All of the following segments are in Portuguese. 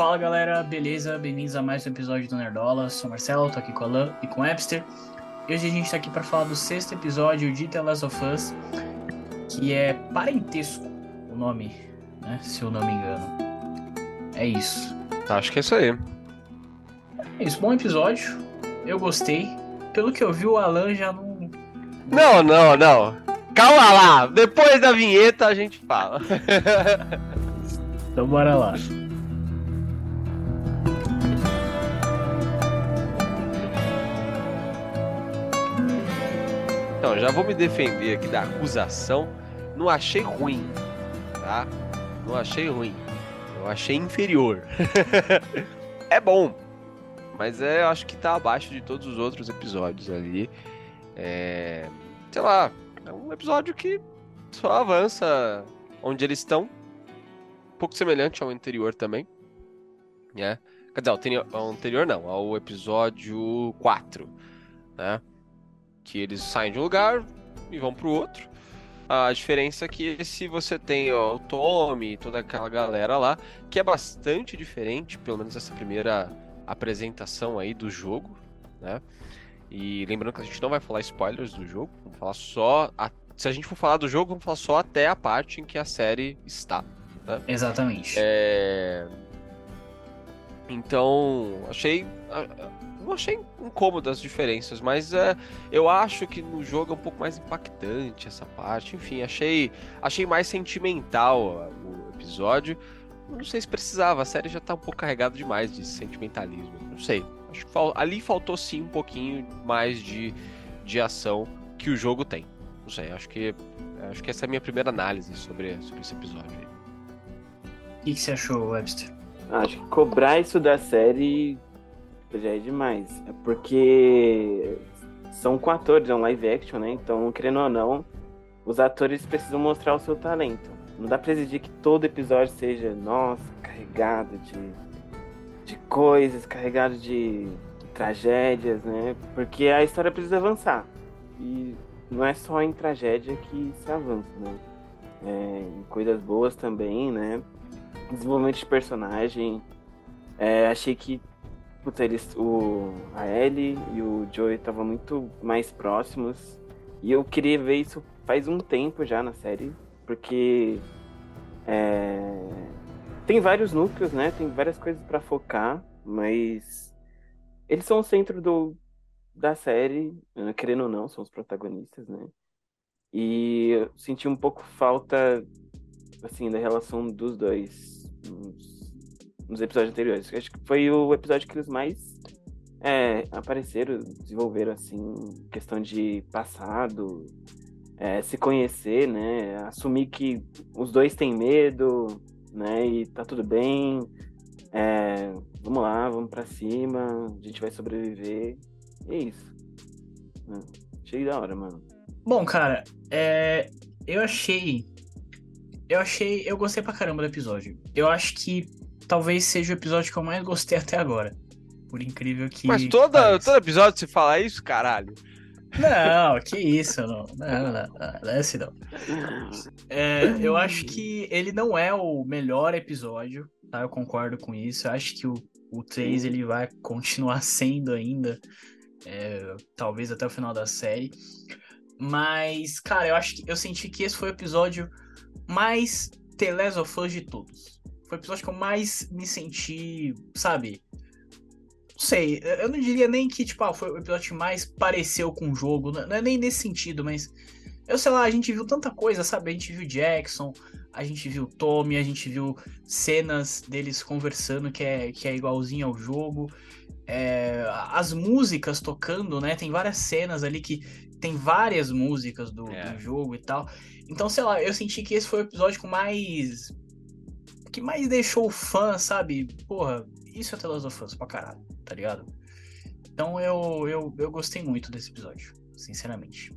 Fala galera, beleza? Bem-vindos a mais um episódio do Nerdola. Sou Marcelo, tô aqui com o Alan e com o Epster. E hoje a gente tá aqui para falar do sexto episódio de The Last of Us, que é Parentesco, o nome, né? Se eu não me engano. É isso. Acho que é isso aí. É isso, bom episódio. Eu gostei. Pelo que eu vi, o Alan já não. Não, não, não. Calma lá, depois da vinheta a gente fala. então bora lá. Então, já vou me defender aqui da acusação. Não achei ruim, tá? Não achei ruim. Eu achei inferior. é bom, mas é, eu acho que tá abaixo de todos os outros episódios ali. É, sei lá, é um episódio que só avança onde eles estão. Um pouco semelhante ao anterior também. Né? Quer dizer, ao anterior não, ao episódio 4. Né? Que eles saem de um lugar e vão para o outro. A diferença é que se você tem ó, o Tommy e toda aquela galera lá, que é bastante diferente, pelo menos essa primeira apresentação aí do jogo, né? E lembrando que a gente não vai falar spoilers do jogo, vamos falar só. A... Se a gente for falar do jogo, vamos falar só até a parte em que a série está. Né? Exatamente. É... Então, achei não achei incômodo as diferenças, mas é, eu acho que no jogo é um pouco mais impactante essa parte. Enfim, achei, achei mais sentimental o episódio. Não sei se precisava, a série já tá um pouco carregada demais de sentimentalismo. Não sei. Acho que fal, ali faltou sim um pouquinho mais de, de ação que o jogo tem. Não sei, acho que acho que essa é a minha primeira análise sobre, sobre esse episódio. O que, que você achou, Webster? Acho que cobrar isso da série já é demais. É porque são com atores, é um live action, né? Então, querendo ou não, os atores precisam mostrar o seu talento. Não dá pra exigir que todo episódio seja, nossa, carregado de, de coisas, carregado de tragédias, né? Porque a história precisa avançar. E não é só em tragédia que se avança, né? É, em coisas boas também, né? Desenvolvimento de personagem. É, achei que Puta, eles, o, a Ellie e o Joey estavam muito mais próximos. E eu queria ver isso faz um tempo já na série. Porque é, tem vários núcleos, né? Tem várias coisas para focar, mas eles são o centro do, da série, querendo ou não, são os protagonistas, né? E eu senti um pouco falta, assim, da relação dos dois nos episódios anteriores. Acho que foi o episódio que eles mais é, apareceram, desenvolveram, assim, questão de passado, é, se conhecer, né? Assumir que os dois têm medo, né? E tá tudo bem. É, vamos lá, vamos para cima, a gente vai sobreviver. E é isso. Né? Achei da hora, mano. Bom, cara, é, eu achei. Eu achei. Eu gostei pra caramba do episódio. Eu acho que talvez seja o episódio que eu mais gostei até agora. Por incrível que. Mas toda, todo episódio você fala isso, caralho. Não, que isso, não. Não, não, não, é assim não. É, eu acho que ele não é o melhor episódio, tá? Eu concordo com isso. Eu acho que o, o 3 ele vai continuar sendo ainda, é, talvez até o final da série. Mas, cara, eu acho que eu senti que esse foi o episódio mais The Last of Us de todos. Foi o episódio que eu mais me senti, sabe? Não sei, eu não diria nem que, tipo, ah, foi o episódio que mais pareceu com o jogo. Não é nem nesse sentido, mas. Eu sei lá, a gente viu tanta coisa, sabe? A gente viu Jackson, a gente viu Tommy, a gente viu cenas deles conversando que é, que é igualzinho ao jogo. É, as músicas tocando, né? Tem várias cenas ali que tem várias músicas do, é. do, jogo e tal. Então, sei lá, eu senti que esse foi o episódio com mais que mais deixou o fã, sabe? Porra, isso é The Last of Us pra caralho, tá ligado? Então eu, eu, eu gostei muito desse episódio, sinceramente.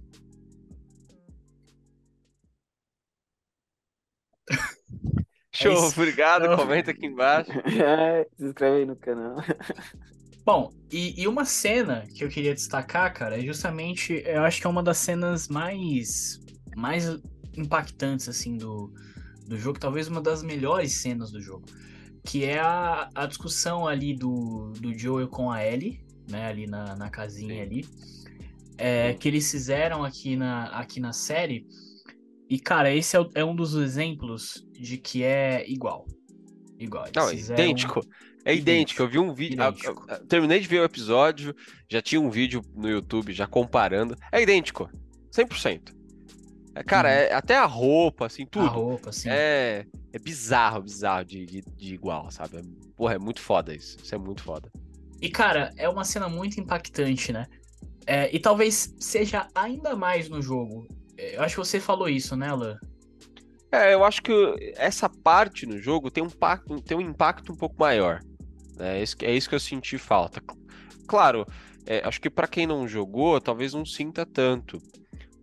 Show, é obrigado. Então... Comenta aqui embaixo. É, se inscreve aí no canal. Bom, e, e, uma cena que eu queria destacar, cara, é justamente, eu acho que é uma das cenas mais, mais impactantes, assim, do, do jogo, talvez uma das melhores cenas do jogo. que é a, a discussão ali do, do Joel com a Ellie, né, ali na, na casinha Sim. ali, é, que eles fizeram aqui na, aqui na série. E, cara, esse é, é um dos exemplos de que é igual. Igual. Não, é idêntico. É idêntico. Eu vi um vídeo. terminei de ver o episódio, já tinha um vídeo no YouTube já comparando. É idêntico. 100%. É, cara, hum. é, até a roupa, assim, tudo. A roupa, sim. É, é bizarro, bizarro de, de, de igual, sabe? É, porra, é muito foda isso. Isso é muito foda. E, cara, é uma cena muito impactante, né? É, e talvez seja ainda mais no jogo. É, eu acho que você falou isso, né, Lan? É, eu acho que essa parte no jogo tem um, impacto, tem um impacto um pouco maior. Né? É, isso, é isso que eu senti falta. Claro, é, acho que para quem não jogou, talvez não sinta tanto.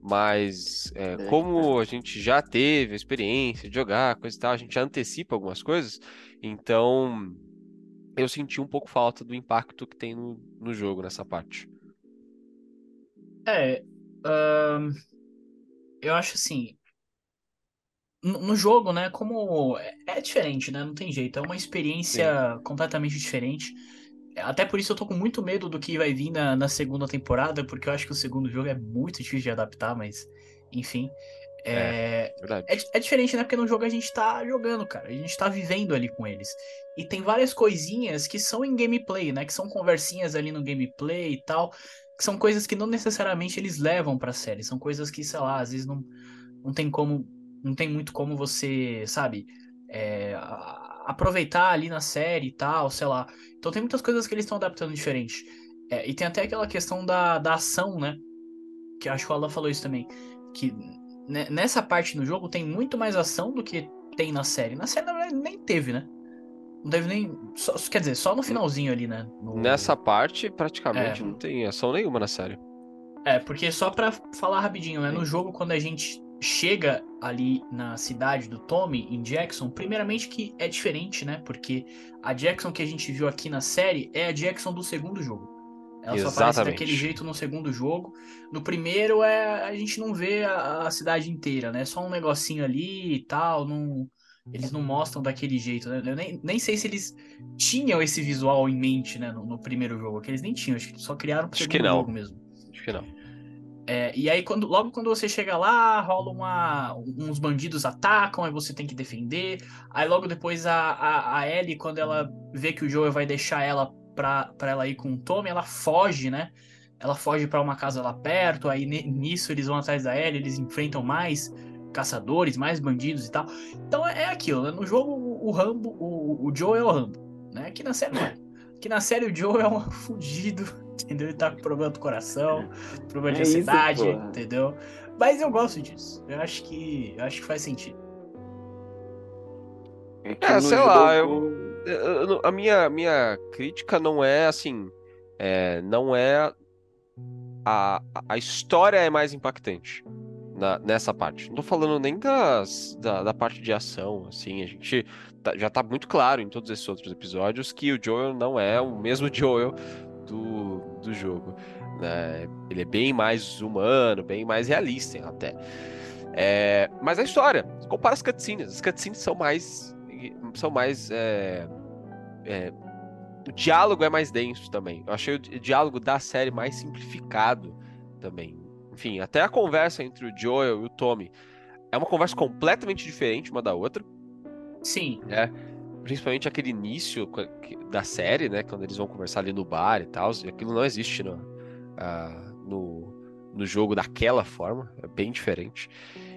Mas é, é, como a gente já teve a experiência de jogar, coisa e tal, a gente já antecipa algumas coisas, então eu senti um pouco falta do impacto que tem no, no jogo nessa parte. É, uh, eu acho assim, no, no, jogo, né, como é, é, diferente, né, não tem jeito, é uma experiência Sim. completamente diferente. Até por isso eu tô com muito medo do que vai vir na, na segunda temporada, porque eu acho que o segundo jogo é muito difícil de adaptar, mas enfim. É, é, é, é, diferente, né? Porque no jogo a gente tá jogando, cara. A gente tá vivendo ali com eles. E tem várias coisinhas que são em gameplay, né? Que são conversinhas ali no gameplay e tal. Que são coisas que não necessariamente eles levam pra série. São coisas que, sei lá, às vezes não, não tem como. Não tem muito como você, sabe? É, aproveitar ali na série e tal, sei lá. Então tem muitas coisas que eles estão adaptando diferente. É, e tem até aquela questão da, da ação, né? Que acho que o Alan falou isso também. Que nessa parte no jogo tem muito mais ação do que tem na série. Na série, na verdade, nem teve, né? Não teve nem. Só, quer dizer, só no finalzinho ali, né? No... Nessa parte, praticamente, é. não tem ação nenhuma na série. É, porque só pra falar rapidinho, né? No jogo, quando a gente chega ali na cidade do Tommy, em Jackson, primeiramente que é diferente, né? Porque a Jackson que a gente viu aqui na série é a Jackson do segundo jogo. Ela Exatamente. só aparece daquele jeito no segundo jogo. No primeiro é a gente não vê a, a cidade inteira, né? Só um negocinho ali e tal, não eles não mostram daquele jeito, né? Eu nem, nem sei se eles tinham esse visual em mente, né, no, no primeiro jogo, que eles nem tinham, acho que só criaram pro acho segundo jogo mesmo. Acho que não. É, e aí, quando, logo quando você chega lá, rola uma. Uns bandidos atacam, aí você tem que defender. Aí logo depois a, a, a Ellie, quando ela vê que o Joel vai deixar ela pra, pra ela ir com o Tommy, ela foge, né? Ela foge para uma casa lá perto, aí nisso eles vão atrás da Ellie, eles enfrentam mais caçadores, mais bandidos e tal. Então é, é aquilo, né? No jogo o Rambo, o, o Joel é o Rambo, né? Aqui na série não é. Aqui na série o Joel é um fudido entendeu? Ele tá com problema do coração, problema de é ansiedade, isso, entendeu? Mas eu gosto disso. Eu acho que, eu acho que faz sentido. É, é sei lá, eu, eu, a minha, minha crítica não é assim, é, não é a, a história é mais impactante na, nessa parte. Não tô falando nem das, da, da parte de ação, assim, a gente tá, já tá muito claro em todos esses outros episódios que o Joel não é o mesmo Joel do, do jogo. Né? Ele é bem mais humano, bem mais realista até. É, mas a história, compara as cutscenes. As cutscenes são mais. São mais. É, é, o diálogo é mais denso também. Eu achei o diálogo da série mais simplificado também. Enfim, até a conversa entre o Joel e o Tommy é uma conversa completamente diferente uma da outra. Sim. É principalmente aquele início da série, né? Quando eles vão conversar ali no bar e tal. Aquilo não existe no, uh, no, no jogo daquela forma. É bem diferente.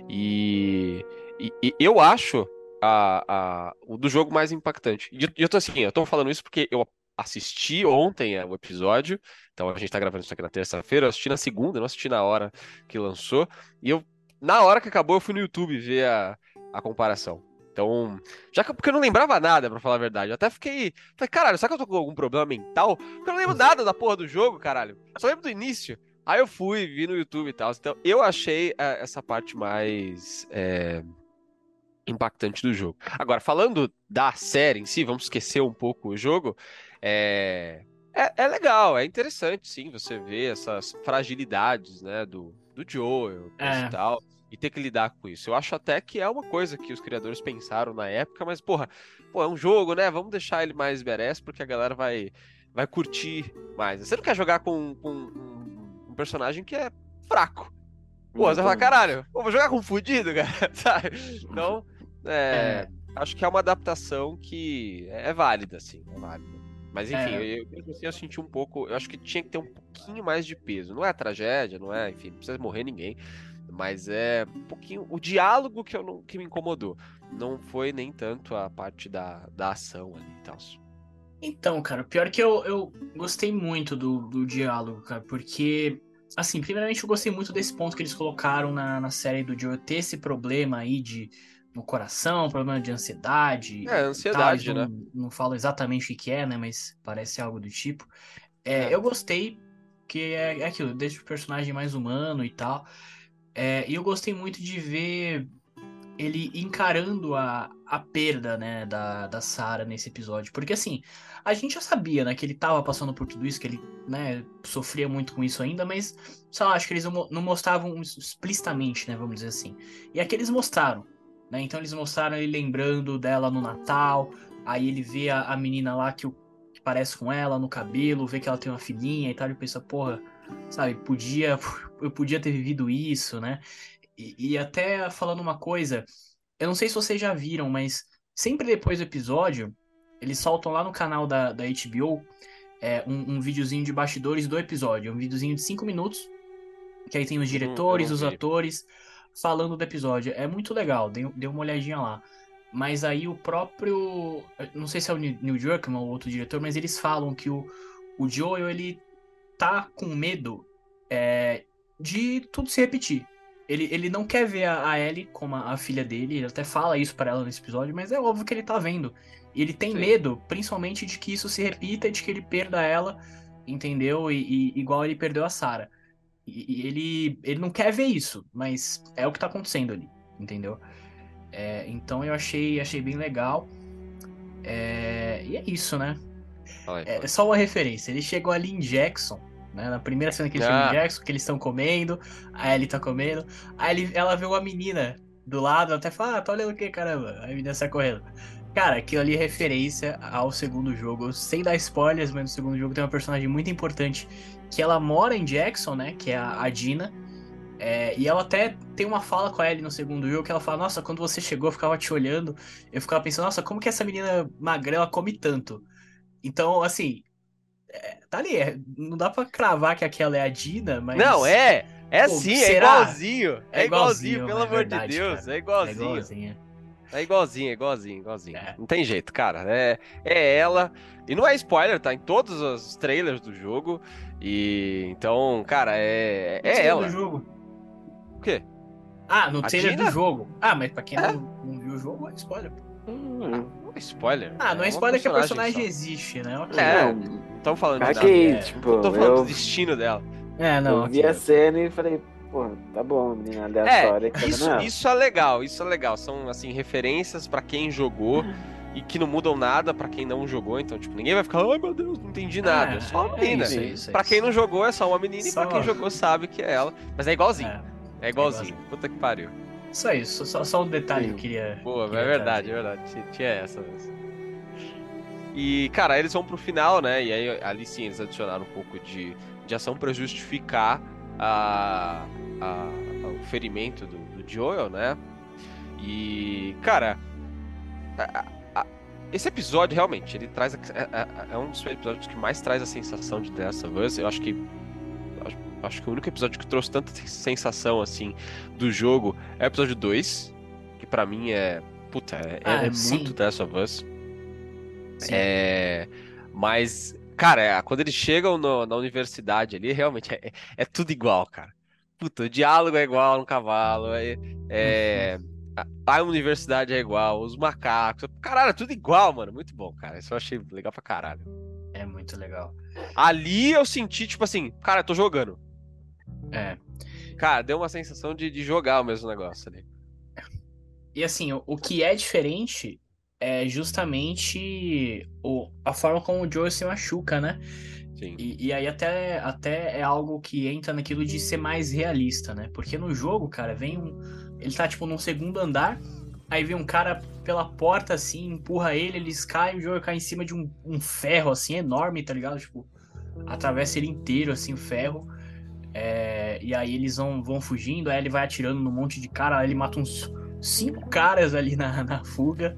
E, e, e eu acho a, a, o do jogo mais impactante. E eu, eu tô assim, eu tô falando isso porque eu assisti ontem o episódio. Então a gente tá gravando isso aqui na terça-feira. Eu assisti na segunda, não assisti na hora que lançou. E eu, na hora que acabou, eu fui no YouTube ver a, a comparação. Então, já que porque eu não lembrava nada, para falar a verdade. Eu até fiquei. Falei, caralho, será que eu tô com algum problema mental? Porque eu não lembro nada da porra do jogo, caralho. Eu só lembro do início. Aí eu fui, vi no YouTube e tal. Então, eu achei é, essa parte mais é, impactante do jogo. Agora, falando da série em si, vamos esquecer um pouco o jogo. É, é, é legal, é interessante, sim, você ver essas fragilidades, né, do, do Joel é. e tal. E ter que lidar com isso. Eu acho até que é uma coisa que os criadores pensaram na época, mas, porra, pô, é um jogo, né? Vamos deixar ele mais badass porque a galera vai, vai curtir mais. Você não quer jogar com, com um, um personagem que é fraco. Pô, você vai falar, caralho, pô, vou jogar com um fudido, cara, sabe? Então, é, é. acho que é uma adaptação que é válida, assim, é válida. Mas enfim, é. eu, eu, assim, eu senti um pouco. Eu acho que tinha que ter um pouquinho mais de peso. Não é tragédia, não é, enfim, não precisa morrer ninguém. Mas é um pouquinho. O diálogo que, eu não, que me incomodou. Não foi nem tanto a parte da, da ação ali e tal. Então, cara, pior que eu, eu gostei muito do, do diálogo, cara, porque. Assim, primeiramente eu gostei muito desse ponto que eles colocaram na, na série do Joe ter esse problema aí de no coração, problema de ansiedade. É, ansiedade, tal, né? Não, não falo exatamente o que é, né? Mas parece algo do tipo. É, é. Eu gostei, que é, é aquilo, deixa o personagem mais humano e tal. É, e eu gostei muito de ver ele encarando a, a perda, né, da, da Sarah nesse episódio. Porque, assim, a gente já sabia, né, que ele tava passando por tudo isso, que ele, né, sofria muito com isso ainda, mas, sei lá, acho que eles não, mostravam explicitamente, né, vamos dizer assim. E aqui eles mostraram. Né? Então eles mostraram ele lembrando dela no Natal, aí ele vê a, a menina lá que, o, que parece com ela no cabelo, vê que ela tem uma filhinha e tal, ele pensa, porra, sabe, podia, eu podia ter vivido isso, né? E, e até falando uma coisa, eu não sei se vocês já viram, mas sempre depois do episódio, eles soltam lá no canal da, da HBO é, um, um videozinho de bastidores do episódio, um videozinho de 5 minutos, que aí tem os diretores, os atores, falando do episódio. É muito legal, dê, dê uma olhadinha lá. Mas aí o próprio. Não sei se é o Neil Druckmann ou outro diretor, mas eles falam que o, o Joel ele tá com medo é, de tudo se repetir. Ele, ele não quer ver a, a Ellie como a, a, filha dele, ele até fala isso para ela nesse episódio, mas é óbvio que ele tá vendo. E ele tem Sim. medo, principalmente, de que isso se repita e de que ele perda ela, entendeu? E, e igual ele perdeu a Sarah. E, ele, ele não quer ver isso, mas é o que tá acontecendo ali, entendeu? É, então eu achei, achei bem legal. É, e é isso, né? É, é, só uma referência. Ele chegou ali em Jackson, né? Na primeira cena que ele ah. Jackson, que eles estão comendo, aí ele tá comendo, aí ele, ela vê uma menina do lado, ela até fala, ah, tá olhando o que, caramba? Aí a menina sai correndo. Cara, aquilo ali é referência ao segundo jogo. Sem dar spoilers, mas no segundo jogo tem uma personagem muito importante que ela mora em Jackson, né? Que é a, a Dina. É, e ela até tem uma fala com a Ellie no segundo jogo que ela fala: Nossa, quando você chegou, eu ficava te olhando. Eu ficava pensando: Nossa, como que essa menina magrela come tanto? Então, assim, tá ali. É, não dá pra cravar que aquela é a Dina, mas. Não, é. É Pô, sim, é igualzinho. É, igualzinho, igualzinho pelo é amor verdade, de Deus. Cara. É igualzinho. É igualzinho. É igualzinho, é igualzinho, igualzinho. É. Não tem jeito, cara. É, é ela. E não é spoiler, tá em todos os trailers do jogo. E então, cara, é. É ela. do jogo. O quê? Ah, no trailer do jogo. Ah, mas pra quem é? não, não, viu o jogo, é spoiler. Hum. Ah, é spoiler. Ah, não é, é spoiler que a personagem só. existe, né? Okay. É, não estamos falando de nada. É, tipo, não tô falando eu... do destino dela. É, não. Eu vi a cena e falei, Pô, tá bom, menina aleatória. É, isso, isso é legal, isso é legal. São, assim, referências para quem jogou e que não mudam nada para quem não jogou. Então, tipo, ninguém vai ficar, ai meu Deus, não entendi nada. É, só uma menina. É isso, é isso, pra quem não jogou, é só uma menina. Só... E pra quem jogou, sabe que é ela. Mas é igualzinho. É, é igualzinho. igualzinho. Puta que pariu. Só isso, só, só um detalhe Sim. que eu queria. Boa, queria é verdade, é verdade. Tinha essa mesmo. E, cara, aí eles vão pro final, né? E aí ali sim eles adicionaram um pouco de, de ação para justificar a, a, o ferimento do, do Joel, né? E, cara, a, a, esse episódio realmente, ele traz. É, é, é, um dos episódios que mais traz a sensação de The Last of Us. Eu acho que. Acho, que o único episódio que trouxe tanta sensação assim do jogo é o episódio 2, que para mim é. Puta, é, ah, é muito Last of Us. É. Mas Cara, é, quando eles chegam no, na universidade ali, realmente é, é, tudo igual, cara. Puta, o diálogo é igual no cavalo, é, é, a, a universidade é igual, os macacos. Caralho, é tudo igual, mano. Muito bom, cara. Isso eu achei legal pra caralho. É muito legal. Ali eu senti, tipo assim, cara, eu tô jogando. É. Cara, deu uma sensação de, de jogar o mesmo negócio ali. E assim, o, o que é diferente é justamente o, a forma como o Joe se machuca, né? Sim. E, e, aí até, até é algo que entra naquilo de ser mais realista, né? Porque no jogo, cara, vem um, ele tá, tipo, num segundo andar, aí vem um cara pela porta, assim, empurra ele, eles caem, o Joel cai em cima de um, um ferro, assim, enorme, tá ligado? Tipo, atravessa ele inteiro, assim, o ferro. É, e aí eles vão, vão fugindo, aí ele vai atirando num monte de cara, aí ele mata uns cinco caras ali na, na fuga,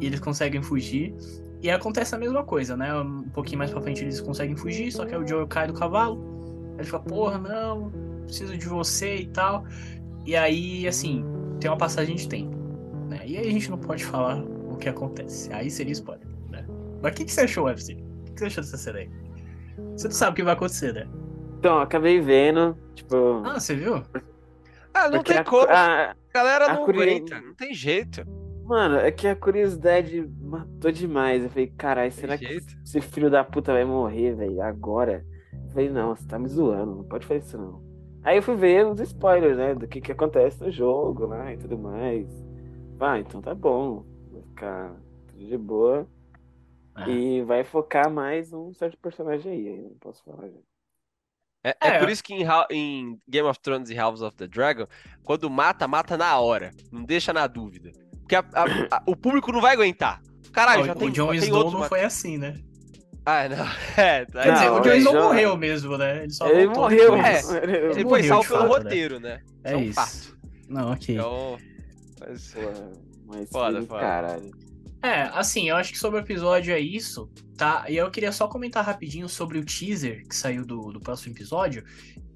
e eles conseguem fugir. E acontece a mesma coisa, né? Um pouquinho mais pra frente eles conseguem fugir, só que aí o Joel cai do cavalo. Ele fica, porra, não, preciso de você e tal. E aí, assim, tem uma passagem de tempo. Né? E aí a gente não pode falar o que acontece. Aí seria spoiler, né? Mas o que, que você achou, UFC? O que você achou dessa cena aí? Você não sabe o que vai acontecer, né? Então, acabei vendo, tipo. Ah, você viu? Ah, não tem a- como. A galera a não curi- aguenta, não tem jeito. Mano, é que a curiosidade matou demais. Eu falei, caralho, será Tem que jeito. esse filho da puta vai morrer, velho, agora? Eu falei, não, você tá me zoando, não pode fazer isso não. Aí eu fui ver os spoilers, né, do que que acontece no jogo lá e tudo mais. Ah, então tá bom. Vai ficar tudo de boa. Ah. E vai focar mais num certo personagem aí, aí não posso falar já. É, é É. por isso que em, em Game of Thrones e House of the Dragon, quando mata, mata na hora. Não deixa na dúvida. Porque a- a- a- o público não vai aguentar. Caralho, Ah, já o, tem, o Jon Snow não foi assim, né? Ah, não. É, tá. Quer dizer, Não, o Jon Snow já- morreu mesmo, né? Ele só Ele morreu. É, Ele- Ele foi salvo pelo fato, né? roteiro, né? É é um isso. fato. Não, ok. Então. mas- mas Foda, foda. caralho. É, assim, eu acho que sobre o episódio é isso, tá? E eu queria só comentar rapidinho sobre o teaser que saiu do, do próximo episódio.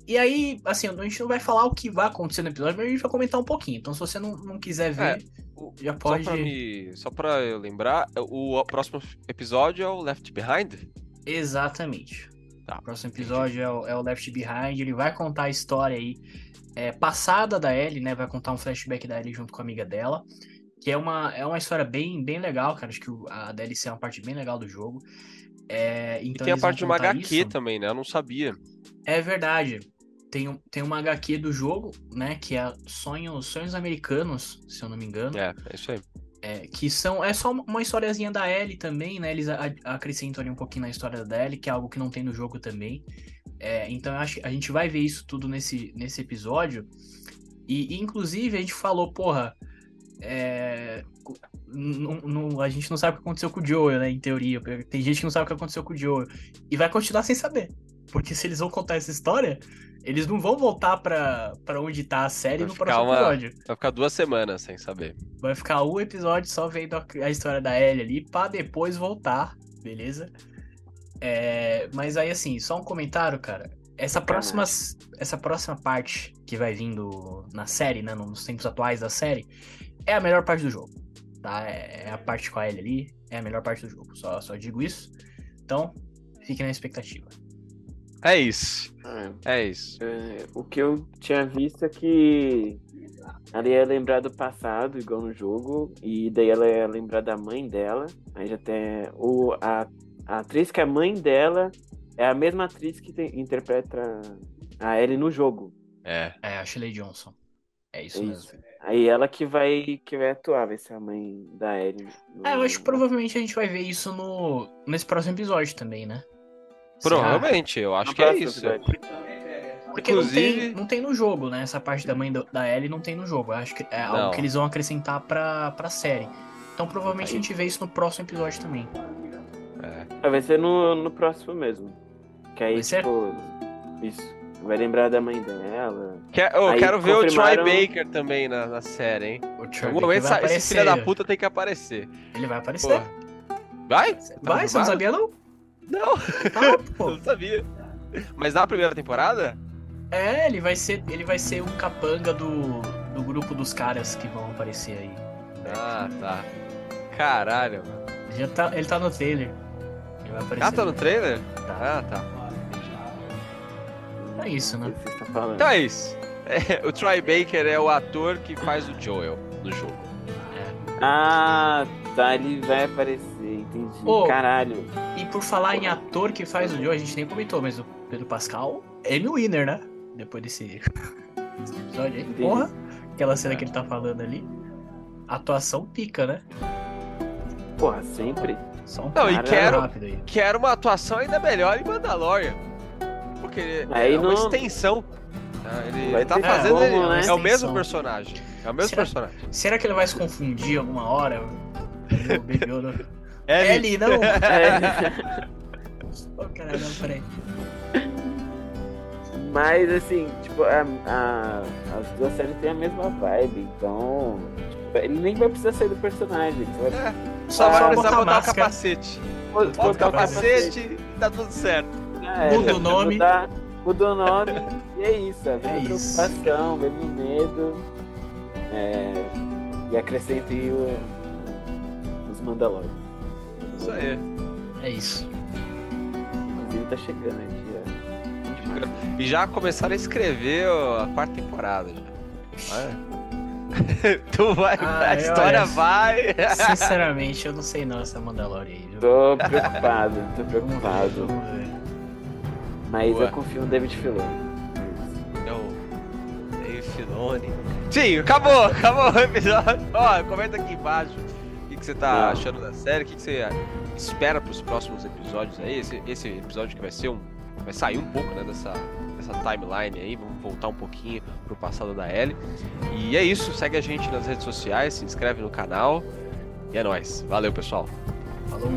E aí, assim, a gente não vai falar o que vai acontecer no episódio, mas a gente vai comentar um pouquinho. Então, se você não, não quiser ver, o- já Só pode. pra, me, só pra eu lembrar, o próximo episódio é o Left Behind? Exatamente. Tá, O próximo episódio é o, é o Left Behind. Ele vai contar a história aí é, passada da Ellie, né? Vai contar um flashback da Ellie junto com a amiga dela. Que é uma, é uma história bem, bem legal, cara. Acho que a DLC é uma parte bem legal do jogo. É, E então tem a parte de uma HQ isso. também, né? Eu não sabia. É verdade. Tem, tem uma HQ do jogo, né? Que é Sonhos, Sonhos Americanos, se eu não me engano. É, é isso aí. É, que são. É só uma historiazinha da Ellie também, né? Eles a- acrescentam ali um pouquinho na história da Ellie, que é algo que não tem no jogo também. É, então eu acho que a gente vai ver isso tudo nesse, nesse episódio. E, e, inclusive a gente falou, porra. É, cu- não- não- a gente não sabe o que aconteceu com o Joel, né? Em teoria. Tem gente que não sabe o que aconteceu com o Joel. E vai continuar sem saber. Porque se eles vão contar essa história, eles não vão voltar pra, pra onde tá a série Vai no próximo uma- episódio. Vai ficar duas semanas sem saber. Vai ficar um episódio só vendo a, a história da Ellie ali, pra depois voltar, beleza? É, mas aí, assim, só um comentário, cara. Essa próxima, essa próxima parte que vai vindo na série, né? Nos tempos atuais da série, é a melhor parte do jogo. Tá? É a parte com a Ellie ali, é a melhor parte do jogo. Só, só digo isso. Então, fique na expectativa. É isso. É. É isso. É, o que eu tinha visto é que ela ia lembrar do passado, igual no jogo, e daí ela ia lembrar da mãe dela. Aí já tem o, a, a atriz que é a mãe dela é a mesma atriz que tem- interpreta a Ellie no jogo. É. É, a Shirley Johnson. É isso É mesmo. isso. Aí ela que vai que vai atuar, vai ser a mãe da Ellie. no- É, eu acho que provavelmente a gente vai ver isso no, nesse próximo episódio também, né? Provavelmente, eu acho no que é isso. episódio. Porque não, Inclusive- tem, não tem no jogo, né? Essa parte da mãe do- da Ellie não tem no jogo. Eu acho que é algo Não. que eles vão acrescentar pra, pra série. Então provavelmente a Aí. gente vê isso no próximo episódio também. É. Ah, Vai ser no, no próximo mesmo. Que aí, Vai ser? tipo. Isso. Vai lembrar da mãe dela. Quer, eu Aí quero ver o Troy confirmaram- Baker também na, na série, hein? O Troy Baker momento vai esse filho da puta tem que aparecer. Ele vai aparecer. Porra. Vai? Vai, você não sabia não? Não, Tá, eu pô. não sabia. Mas na primeira temporada? É, ele vai ser, ele vai ser um capanga do, do grupo dos caras que vão aparecer aí. Ah, tá. Caralho, mano. Já tá, ele tá no trailer. Ele vai aparecer. Ah, tá no trailer? Tá. Ah, tá. É isso, né? Falando? Então é isso. É, o Troy Baker é o ator que faz o Joel no jogo. Ah, tá. Ele vai aparecer. Entendi. Ô. Caralho. E por falar em ator que faz o Joe, a gente nem comentou, mas o Pedro Pascal, Emmy Winner, né? Depois desse, desse episódio aí. Porra, aquela cena É. que ele tá falando ali. Atuação pica, né? Porra, sempre. Só um Não, e quero- rápido aí. Quero uma atuação ainda melhor em Mandalorian. Porque Aí é uma não- extensão. Ah, Ele, Vai ele tá ter fazendo. como, ele- né? É o mesmo Extensão. personagem. É o mesmo Será- personagem. Será que ele vai se confundir alguma hora? Baby Yoda. É Ellie, não! É, caralho, não, peraí. mas assim, tipo, a, a- as duas séries têm a mesma vibe, então. tipo, ele nem vai precisar sair do personagem. Ele só vai Só Ah, vai vai botar, precisar botar o máscara. capacete. botar Bota o o capacete e tá tudo certo. Era. Muda o nome. Mudar- muda o nome e é isso. É, É mesma isso. preocupação, mesmo medo. É, e acrescente o, os Mandalorians. Isso aí. É isso. Inclusive tá chegando? Dia... E já começaram a escrever a quarta temporada tu vai, Ah, a eu- história olha, vai. Sinceramente, eu não sei não essa Mandalorian aí? Tô preocupado, tô Vamos ver, preocupado. vamos ver. Mas Boa. eu confio no David Filoni. É o Dave Filoni. Sim, acabou, acabou o episódio. Ó, comenta aqui embaixo o que, que você tá Não. achando da série, o que, que você espera pros próximos episódios aí. Esse, esse episódio que vai ser um. Vai sair um pouco né, dessa, dessa timeline aí, vamos voltar um pouquinho pro passado da Ellie. E é isso, segue a gente nas redes sociais, se inscreve no canal. E é nóis. Valeu, pessoal. Falou.